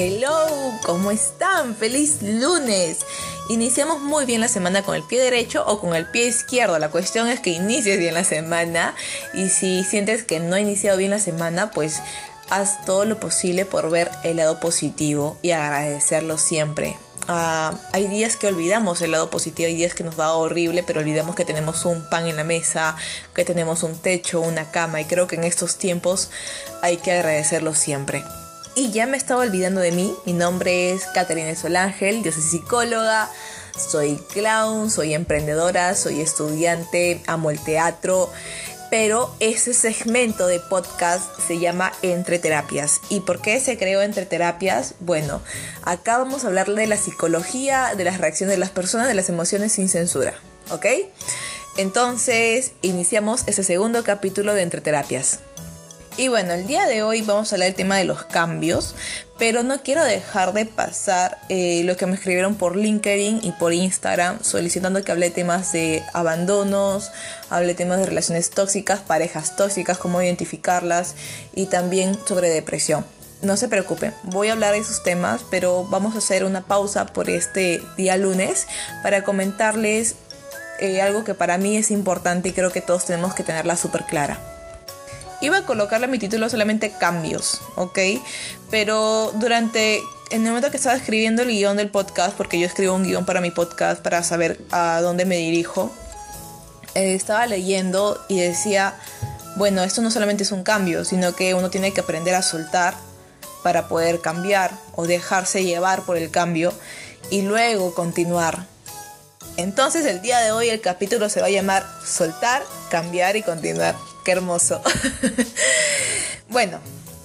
Hello, ¿cómo están? Feliz lunes. Iniciamos muy bien la semana con el pie derecho o con el pie izquierdo. La cuestión es que inicies bien la semana y si sientes que no ha iniciado bien la semana, pues haz todo lo posible por ver el lado positivo y agradecerlo siempre. Ah, hay días que olvidamos el lado positivo, hay días que nos va horrible, pero olvidamos que tenemos un pan en la mesa, que tenemos un techo, una cama y creo que en estos tiempos hay que agradecerlo siempre. Y ya me estaba olvidando de mí. Mi nombre es Caterina Solángel, yo soy psicóloga, soy clown, soy emprendedora, soy estudiante, amo el teatro. Pero ese segmento de podcast se llama Entre Terapias. ¿Y por qué se creó Entre Terapias? Bueno, acá vamos a hablar de la psicología, de las reacciones de las personas, de las emociones sin censura. ¿Ok? Entonces, iniciamos ese segundo capítulo de Entre Terapias. Y bueno, el día de hoy vamos a hablar del tema de los cambios, pero no quiero dejar de pasar eh, lo que me escribieron por LinkedIn y por Instagram solicitando que hable temas de abandonos, hable temas de relaciones tóxicas, parejas tóxicas, cómo identificarlas y también sobre depresión. No se preocupen, voy a hablar de esos temas, pero vamos a hacer una pausa por este día lunes para comentarles eh, algo que para mí es importante y creo que todos tenemos que tenerla súper clara. Iba a colocarle a mi título solamente cambios, ¿ok? Pero durante en el momento que estaba escribiendo el guion del podcast, porque yo escribo un guion para mi podcast para saber a dónde me dirijo, eh, estaba leyendo y decía, bueno, esto no solamente es un cambio, sino que uno tiene que aprender a soltar para poder cambiar o dejarse llevar por el cambio y luego continuar. Entonces el día de hoy el capítulo se va a llamar Soltar, cambiar y continuar hermoso. bueno,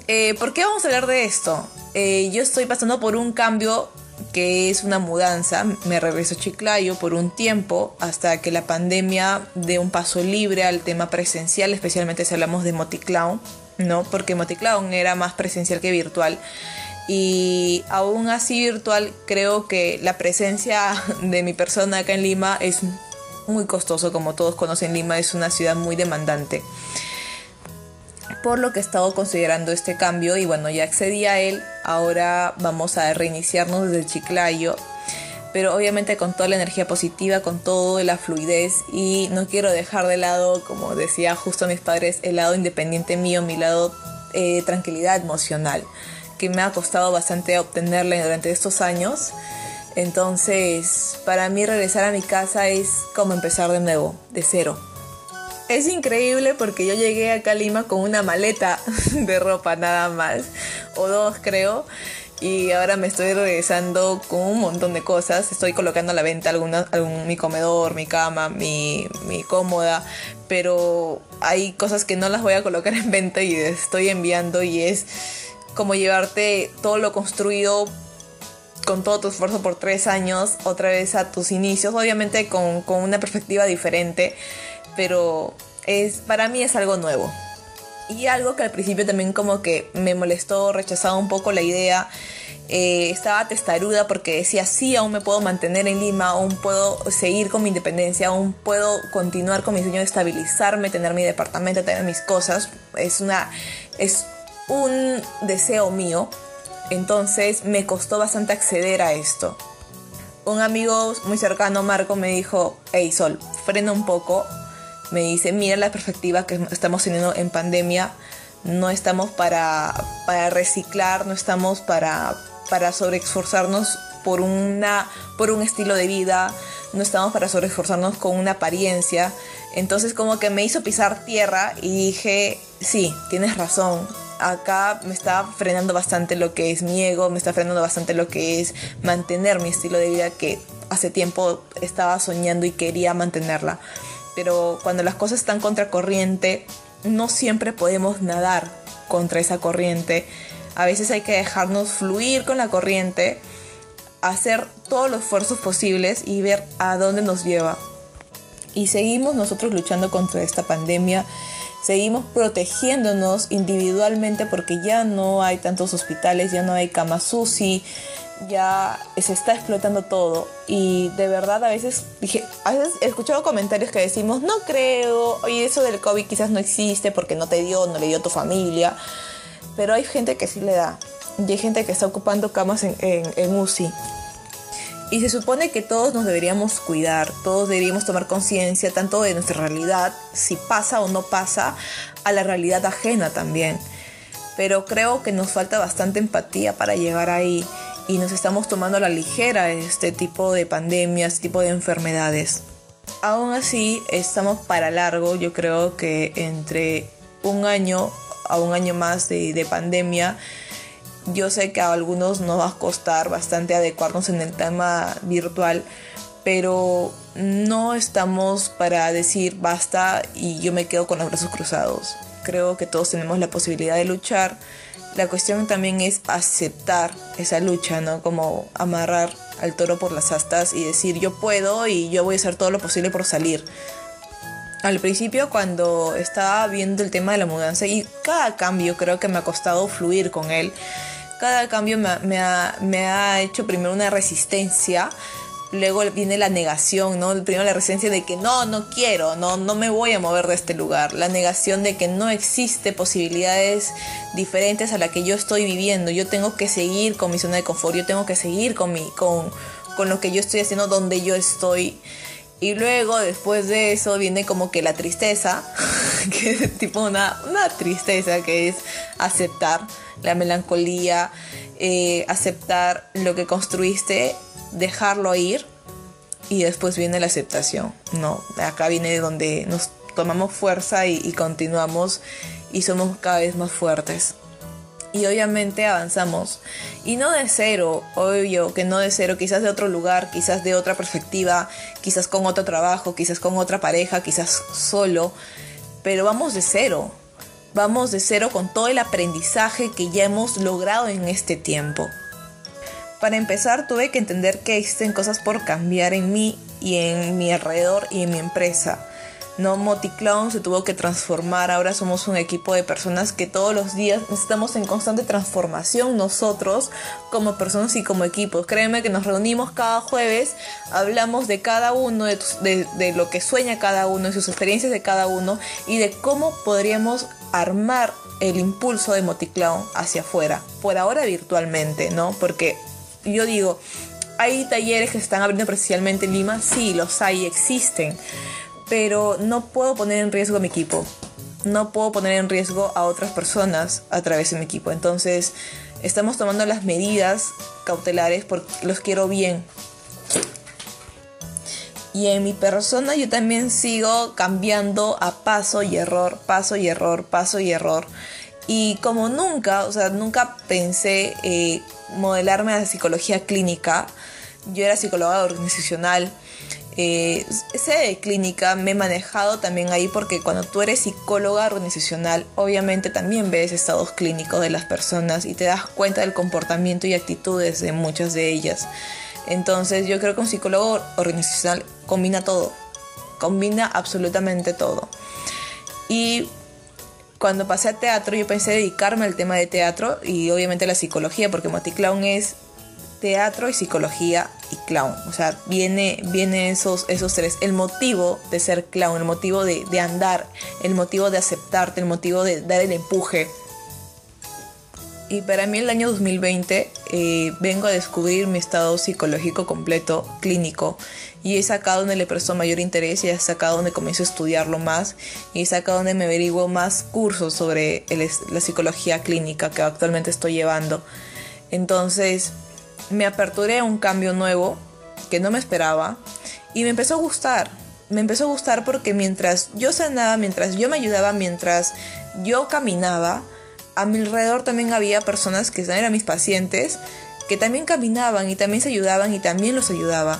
eh, ¿por qué vamos a hablar de esto? Eh, yo estoy pasando por un cambio que es una mudanza. Me regreso a Chiclayo por un tiempo hasta que la pandemia dé un paso libre al tema presencial, especialmente si hablamos de Moticlown, ¿no? Porque Moticlown era más presencial que virtual. Y aún así virtual creo que la presencia de mi persona acá en Lima es muy costoso, como todos conocen, Lima es una ciudad muy demandante. Por lo que he estado considerando este cambio y bueno, ya accedí a él, ahora vamos a reiniciarnos desde Chiclayo, pero obviamente con toda la energía positiva, con toda la fluidez y no quiero dejar de lado, como decía justo mis padres, el lado independiente mío, mi lado eh, tranquilidad emocional, que me ha costado bastante obtenerla durante estos años entonces, para mí regresar a mi casa es como empezar de nuevo, de cero. Es increíble porque yo llegué acá a Lima con una maleta de ropa nada más, o dos creo, y ahora me estoy regresando con un montón de cosas. Estoy colocando a la venta alguna, mi comedor, mi cama, mi cómoda, pero hay cosas que no las voy a colocar en venta y estoy enviando y es como llevarte todo lo construido con todo tu esfuerzo por tres años otra vez a tus inicios, obviamente con, una perspectiva diferente, pero es, para mí es algo nuevo. Y algo que al principio también como que me molestó, rechazaba un poco la idea, eh, estaba testaruda porque decía, sí, aún me puedo mantener en Lima, aún puedo seguir con mi independencia, aún puedo continuar con mi sueño de estabilizarme, tener mi departamento, tener mis cosas. Es, una, es un deseo mío, entonces me costó bastante acceder a esto. Un amigo muy cercano, Marco, me dijo, hey Sol, frena un poco. Me dice, mira la perspectiva que estamos teniendo en pandemia. No estamos para, para reciclar, no estamos para, para sobreesforzarnos por, por un estilo de vida, no estamos para sobreesforzarnos con una apariencia. Entonces como que me hizo pisar tierra y dije, sí, tienes razón, acá me está frenando bastante lo que es mi ego, me está frenando bastante lo que es mantener mi estilo de vida que hace tiempo estaba soñando y quería mantenerla. Pero cuando las cosas están contra corriente, no siempre podemos nadar contra esa corriente. A veces hay que dejarnos fluir con la corriente, hacer todos los esfuerzos posibles y ver a dónde nos lleva. Y seguimos nosotros luchando contra esta pandemia seguimos protegiéndonos individualmente porque ya no hay tantos hospitales, ya no hay camas UCI, ya se está explotando todo y de verdad a veces dije, a veces he escuchado comentarios que decimos, no creo, oye, eso del COVID quizás no existe porque no te dio, no le dio a tu familia, pero hay gente que sí le da. y hay gente que está ocupando camas en, en, UCI. Y se supone que todos nos deberíamos cuidar, todos deberíamos tomar conciencia tanto de nuestra realidad, si pasa o no pasa, a la realidad ajena también. Pero creo que nos falta bastante empatía para llegar ahí y nos estamos tomando a la ligera este tipo de pandemias, este tipo de enfermedades. Aún así, estamos para largo, yo creo que entre un año a un año más de, de pandemia, yo sé que a algunos nos va a costar bastante adecuarnos en el tema virtual, pero no estamos para decir basta y yo me quedo con los brazos cruzados. Creo que todos tenemos la posibilidad de luchar. La cuestión también es aceptar esa lucha, ¿no? Como amarrar al toro por las astas y decir yo puedo y yo voy a hacer todo lo posible por salir. Al principio cuando estaba viendo el tema de la mudanza y cada cambio creo que me ha costado fluir con él cada cambio me, ha, hecho primero una resistencia, luego viene la negación, ¿no? Primero la resistencia de que no, no quiero, no, no me voy a mover de este lugar. La negación de que no existe posibilidades diferentes a la que yo estoy viviendo. Yo tengo que seguir con mi zona de confort, yo tengo que seguir con, mi, con, con lo que yo estoy haciendo donde yo estoy. Y luego, después de eso, viene como que la tristeza, que es tipo una, una tristeza que es aceptar la melancolía, eh, aceptar lo que construiste, dejarlo ir y después viene la aceptación, ¿no? Acá viene donde nos tomamos fuerza y, continuamos y somos cada vez más fuertes. Y obviamente avanzamos. Y no de cero, obvio que no de cero, quizás de otro lugar, quizás de otra perspectiva, quizás con otro trabajo, quizás con otra pareja, quizás solo, pero vamos de cero Vamos de cero con todo el aprendizaje que ya hemos logrado en este tiempo. Para empezar tuve que entender que existen cosas por cambiar en mí y en mi alrededor y en mi empresa. No MotiClown se tuvo que transformar, ahora somos un equipo de personas que todos los días estamos en constante transformación nosotros como personas y como equipos. Créeme que nos reunimos cada jueves, hablamos de cada uno, de, de lo que sueña cada uno, de sus experiencias de cada uno y de cómo podríamos armar el impulso de Moticlown hacia afuera, por ahora virtualmente, ¿no? Porque yo digo, ¿hay talleres que se están abriendo presencialmente en Lima? Sí, los hay, existen, pero no puedo poner en riesgo a mi equipo, no puedo poner en riesgo a otras personas a través de mi equipo, entonces estamos tomando las medidas cautelares porque los quiero bien, y en mi persona yo también sigo cambiando a paso y error, paso y error, paso y error. Y como nunca, o sea, nunca pensé eh, modelarme a la psicología clínica. Yo era psicóloga organizacional. Eh, sé de clínica, me he manejado también ahí porque cuando tú eres psicóloga organizacional, obviamente también ves estados clínicos de las personas y te das cuenta del comportamiento y actitudes de muchas de ellas. Entonces yo creo que un psicólogo organizacional combina todo, combina absolutamente todo. Y cuando pasé a teatro yo pensé dedicarme al tema de teatro y obviamente la psicología, porque Clown es teatro y psicología y clown. O sea, viene, viene esos, esos tres. El motivo de ser clown, el motivo de, de andar, el motivo de aceptarte, el motivo de dar el empuje y para mí el año 2020 eh, vengo a descubrir mi estado psicológico completo, clínico, y es acá donde le presto mayor interés y es acá donde comienzo a estudiarlo más y es acá donde me averiguo más cursos sobre la psicología clínica que actualmente estoy llevando. Entonces me aperturé a un cambio nuevo que no me esperaba y me empezó a gustar. Me empezó a gustar porque mientras yo sanaba, mientras yo me ayudaba, mientras yo caminaba, a mi alrededor también había personas que eran mis pacientes, que también caminaban y también se ayudaban y también los ayudaba.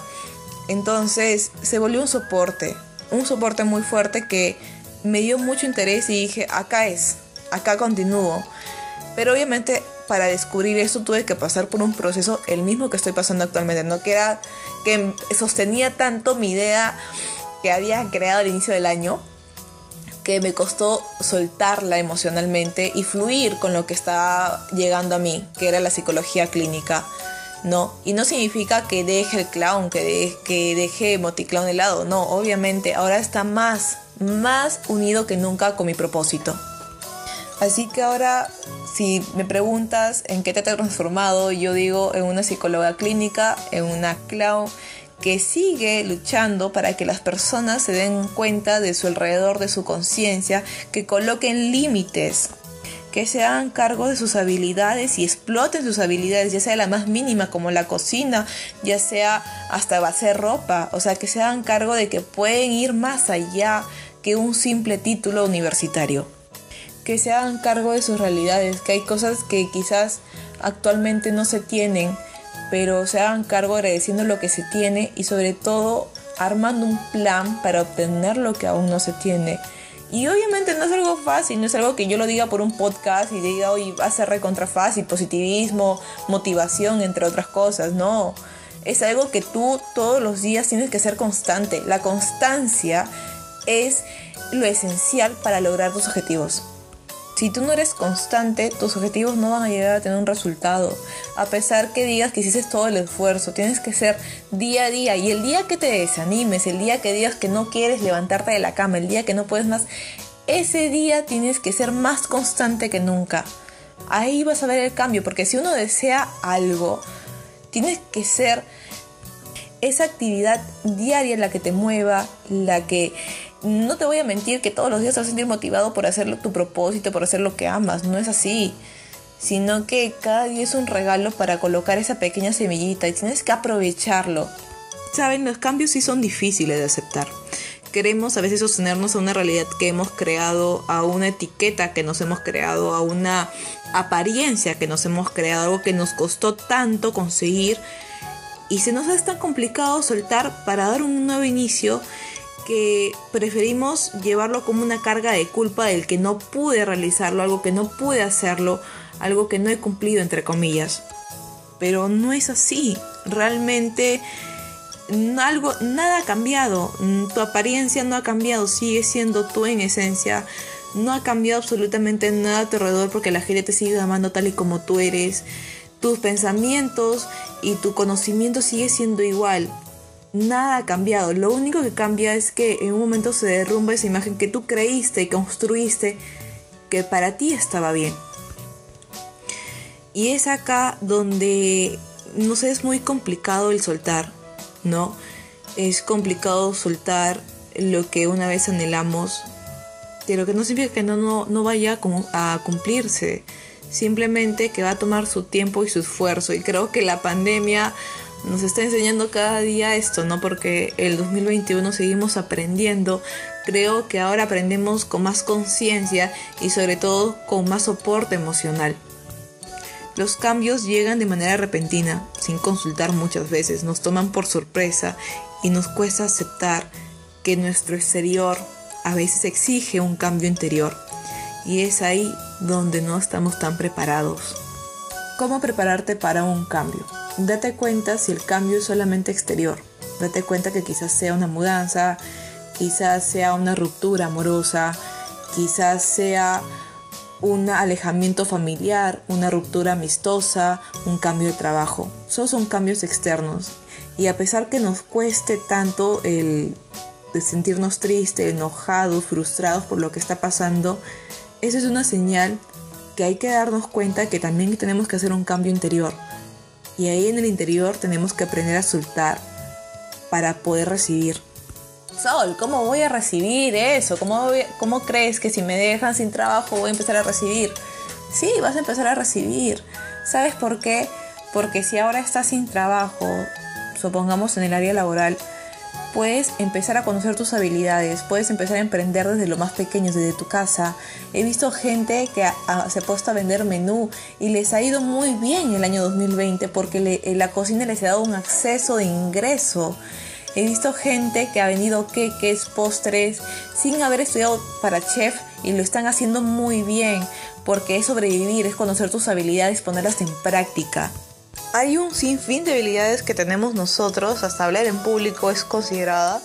Entonces se volvió un soporte, un soporte muy fuerte que me dio mucho interés y dije, acá es, acá continúo. Pero obviamente para descubrir eso tuve que pasar por un proceso el mismo que estoy pasando actualmente, no que era que sostenía tanto mi idea que había creado al inicio del año que me costó soltarla emocionalmente y fluir con lo que estaba llegando a mí, que era la psicología clínica. No, y no significa que deje el clown, que, que deje Moticlown de lado, no, obviamente ahora está más, más unido que nunca con mi propósito. Así que ahora, si me preguntas en qué te ha transformado, yo digo en una psicóloga clínica, en una clown que sigue luchando para que las personas se den cuenta de su alrededor, de su conciencia, que coloquen límites, que se hagan cargo de sus habilidades y exploten sus habilidades, ya sea la más mínima como la cocina, ya sea hasta hacer ropa, o sea, que se hagan cargo de que pueden ir más allá que un simple título universitario. Que se hagan cargo de sus realidades, que hay cosas que quizás actualmente no se tienen pero se hagan cargo agradeciendo lo que se tiene y sobre todo armando un plan para obtener lo que aún no se tiene. Y obviamente no es algo fácil, no es algo que yo lo diga por un podcast y diga, hoy va a ser recontra fácil, positivismo, motivación, entre otras cosas. No, es algo que tú todos los días tienes que ser constante. La constancia es lo esencial para lograr tus objetivos. Si tú no eres constante, tus objetivos no van a llegar a tener un resultado. A pesar que digas que hiciste todo el esfuerzo, tienes que ser día a día. Y el día que te desanimes, el día que digas que no quieres levantarte de la cama, el día que no puedes más, ese día tienes que ser más constante que nunca. Ahí vas a ver el cambio, porque si uno desea algo, tienes que ser esa actividad diaria la que te mueva, la que no te voy a mentir que todos los días te vas a sentir motivado por hacer tu propósito, por hacer lo que amas. No es así. Sino que cada día es un regalo para colocar esa pequeña semillita y tienes que aprovecharlo. Saben, los cambios sí son difíciles de aceptar. Queremos a veces sostenernos a una realidad que hemos creado, a una etiqueta que nos hemos creado, a una apariencia que nos hemos creado, algo que nos costó tanto conseguir y se nos es tan complicado soltar para dar un nuevo inicio que preferimos llevarlo como una carga de culpa del que no pude realizarlo, algo que no pude hacerlo, algo que no he cumplido entre comillas. Pero no es así. Realmente algo nada ha cambiado. Tu apariencia no ha cambiado, sigue siendo tú en esencia. No ha cambiado absolutamente nada a tu alrededor porque la gente te sigue amando tal y como tú eres. Tus pensamientos y tu conocimiento sigue siendo igual nada ha cambiado. Lo único que cambia es que en un momento se derrumba esa imagen que tú creíste y construiste que para ti estaba bien. Y es acá donde, no sé, es muy complicado el soltar, ¿no? Es complicado soltar lo que una vez anhelamos, pero que no significa que no, no, no vaya a cumplirse, simplemente que va a tomar su tiempo y su esfuerzo. Y creo que la pandemia nos está enseñando cada día esto, ¿no? Porque el 2021 seguimos aprendiendo. Creo que ahora aprendemos con más conciencia y sobre todo con más soporte emocional. Los cambios llegan de manera repentina, sin consultar muchas veces, nos toman por sorpresa y nos cuesta aceptar que nuestro exterior a veces exige un cambio interior. Y es ahí donde no estamos tan preparados. ¿Cómo prepararte para un cambio? Date cuenta si el cambio es solamente exterior. Date cuenta que quizás sea una mudanza, quizás sea una ruptura amorosa, quizás sea un alejamiento familiar, una ruptura amistosa, un cambio de trabajo. Esos son cambios externos. Y a pesar que nos cueste tanto el sentirnos tristes, enojados, frustrados por lo que está pasando, eso es una señal que hay que darnos cuenta que también tenemos que hacer un cambio interior y ahí en el interior tenemos que aprender a soltar para poder recibir. Sol, ¿cómo voy a recibir eso? ¿Cómo, ¿Cómo crees que si me dejan sin trabajo voy a empezar a recibir? Sí, vas a empezar a recibir. ¿Sabes por qué? Porque si ahora estás sin trabajo, supongamos en el área laboral, puedes empezar a conocer tus habilidades, puedes empezar a emprender desde lo más pequeño, desde tu casa. He visto gente que se ha puesto a vender menú y les ha ido muy bien el año 2020 porque eh, la cocina les ha dado un acceso de ingreso. He visto gente que ha vendido queques, postres, sin haber estudiado para chef y lo están haciendo muy bien porque es sobrevivir, es conocer tus habilidades, ponerlas en práctica hay un sinfín de habilidades que tenemos nosotros, hasta hablar en público es considerada,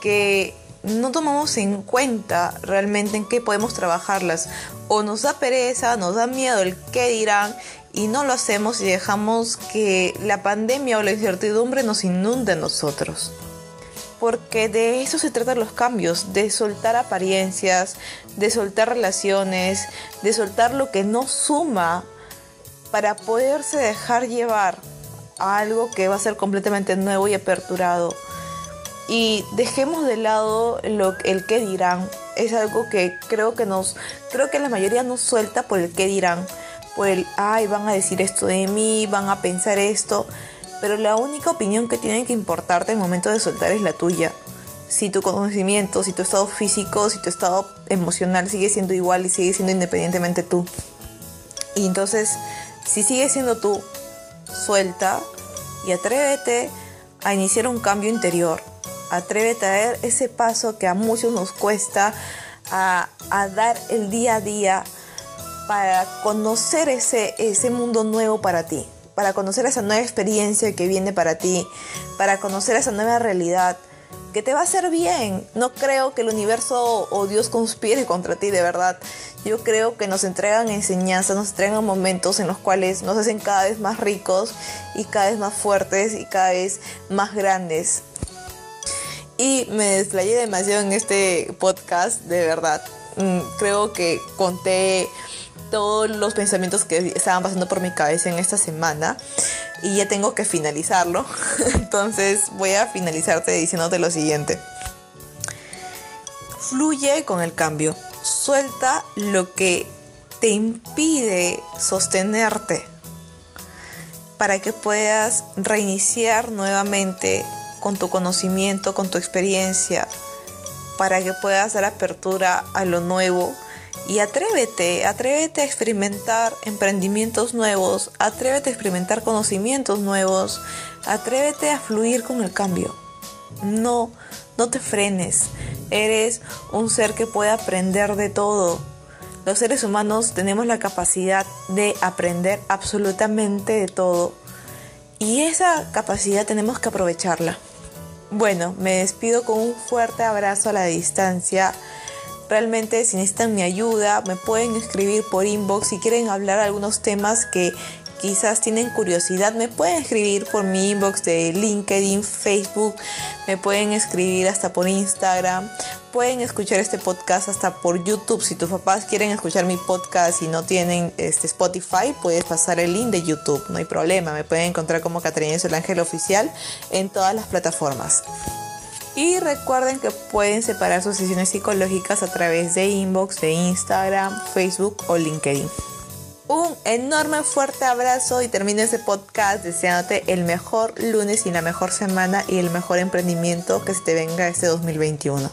que no tomamos en cuenta realmente en qué podemos trabajarlas. O nos da pereza, nos da miedo el qué dirán y no lo hacemos y dejamos que la pandemia o la incertidumbre nos inunde a nosotros. porque de eso se tratan los cambios, de soltar apariencias, de soltar relaciones, de soltar lo que no suma para poderse dejar llevar a algo que va a ser completamente nuevo y aperturado. Y dejemos de lado lo, el que dirán. Es algo que creo que nos, creo que la mayoría nos suelta por el que dirán, por el, ay, van a decir esto de mí, van a pensar esto. Pero la única opinión que tiene que importarte en el momento de soltar es la tuya. Si tu conocimiento, si tu estado físico, si tu estado emocional sigue siendo igual y sigue siendo independientemente tú. Y entonces si sigues siendo tú, suelta y atrévete a iniciar un cambio interior. Atrévete a dar ese paso que a muchos nos cuesta, a, dar el día a día para conocer ese, ese mundo nuevo para ti, para conocer esa nueva experiencia que viene para ti, para conocer esa nueva realidad que te va a hacer bien. No creo que el universo o Dios conspire contra ti, de verdad. Yo creo que nos entregan enseñanzas, nos entregan momentos en los cuales nos hacen cada vez más ricos y cada vez más fuertes y cada vez más grandes. Y me desplayé demasiado en este podcast, de verdad. Mm, creo que conté todos los pensamientos que estaban pasando por mi cabeza en esta semana y ya tengo que finalizarlo. Entonces voy a finalizarte diciéndote lo siguiente. Fluye con el cambio. Suelta lo que te impide sostenerte para que puedas reiniciar nuevamente con tu conocimiento, con tu experiencia, para que puedas dar apertura a lo nuevo y atrévete, atrévete a experimentar emprendimientos nuevos, atrévete a experimentar conocimientos nuevos, atrévete a fluir con el cambio. No, no te frenes. Eres un ser que puede aprender de todo. Los seres humanos tenemos la capacidad de aprender absolutamente de todo. Y esa capacidad tenemos que aprovecharla. Bueno, me despido con un fuerte abrazo a la distancia. Realmente si necesitan mi ayuda, me pueden escribir por inbox. Si quieren hablar algunos temas que quizás tienen curiosidad, me pueden escribir por mi inbox de LinkedIn, Facebook, me pueden escribir hasta por Instagram, pueden escuchar este podcast hasta por YouTube. Si tus papás quieren escuchar mi podcast y no tienen este Spotify, puedes pasar el link de YouTube, no hay problema, me pueden encontrar como Catarina el Ángel Oficial en todas las plataformas. Y recuerden que pueden separar sus sesiones psicológicas a través de inbox, de Instagram, Facebook o LinkedIn. Un enorme fuerte abrazo y termino este podcast deseándote el mejor lunes y la mejor semana y el mejor emprendimiento que se te venga este 2021.